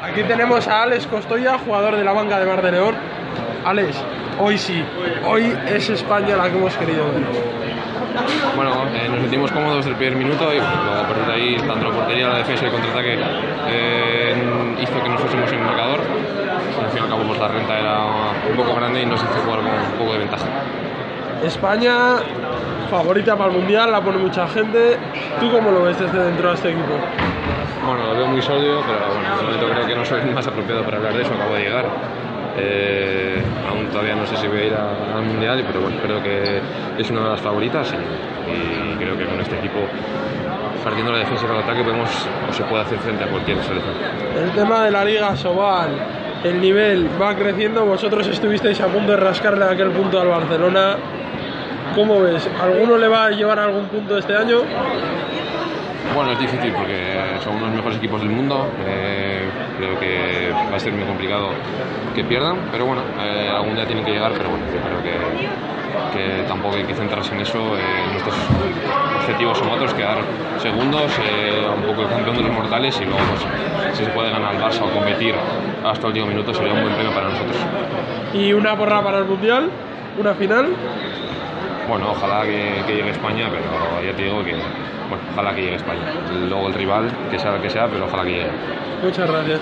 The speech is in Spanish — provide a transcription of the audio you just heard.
Aquí tenemos a Alex Costoya, jugador de la banca de Mar de León. Alex, hoy sí, hoy es España la que hemos querido ver. Bueno, eh, nos sentimos cómodos desde el primer minuto y luego a partir de ahí, tanto la portería, la defensa y el contraataque eh, hizo que nos fuésemos en el marcador. Al fin y al cabo, pues, la renta era un poco grande y nos hizo jugar con un poco de ventaja. España, favorita para el Mundial, la pone mucha gente. ¿Tú cómo lo ves desde dentro de este equipo? Muy sólido, pero bueno, de momento creo que no soy más apropiado para hablar de eso, acabo de llegar. Eh, aún todavía no sé si voy a ir al Mundial, pero bueno, creo que es una de las favoritas y, y creo que con este equipo, partiendo la defensa y el ataque, podemos o se puede hacer frente a cualquier selección. El tema de la Liga Sobal, el nivel va creciendo. Vosotros estuvisteis a punto de rascarle aquel punto al Barcelona. ¿Cómo ves? ¿Alguno le va a llevar algún punto este año? Bueno, es difícil porque son unos mejores equipos del mundo. eh, creo que va a ser muy complicado que pierdan, pero bueno, eh, algún día tienen que llegar. Pero bueno, yo creo que, que tampoco hay que centrarse en eso. eh, nuestros objetivos son otros: quedar segundos, eh, un poco el campeón de los mortales y luego, pues, si se puede ganar al Barça o competir hasta el último minuto, sería un buen premio para nosotros. Y una porra para el Mundial, una final. Bueno, ojalá que, que llegue España, pero ya te digo que, bueno, ojalá que llegue España. Luego el rival, que sea el que sea, pero ojalá que llegue. Muchas gracias.